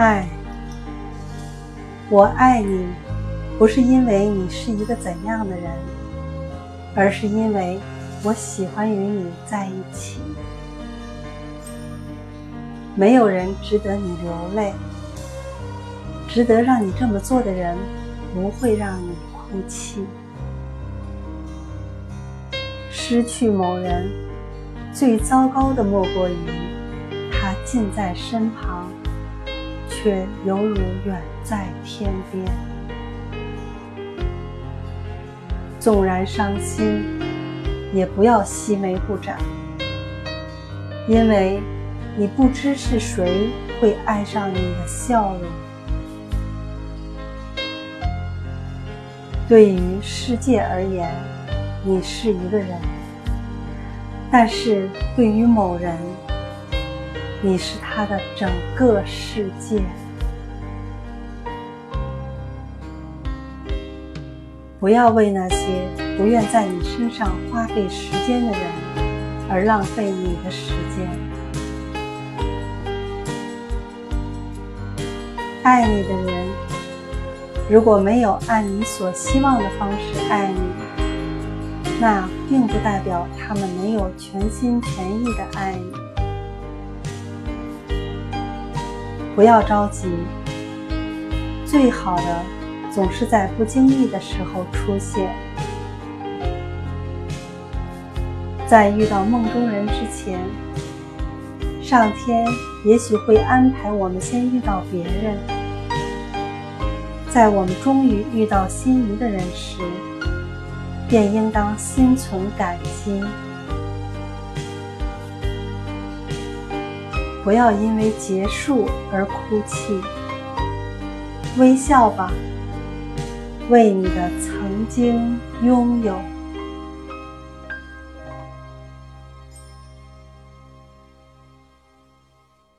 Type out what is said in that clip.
爱，我爱你，不是因为你是一个怎样的人，而是因为我喜欢与你在一起。没有人值得你流泪，值得让你这么做的人不会让你哭泣。失去某人，最糟糕的莫过于他近在身旁，却犹如远在天边。纵然伤心，也不要熄眉不展，因为你不知是谁会爱上你的笑容。对于世界而言，你是一个人。但是对于某人，你是他的整个世界。不要为那些不愿在你身上花费时间的人而浪费你的时间。爱你的人，如果没有按你所希望的方式爱你，那并不代表他们没有全心全意的爱你。不要着急，最好的总是在不经意的时候出现。在遇到梦中人之前，上天也许会安排我们先遇到别人。在我们终于遇到心仪的人时，便应当心存感激，不要因为结束而哭泣。微笑吧，为你的曾经拥有。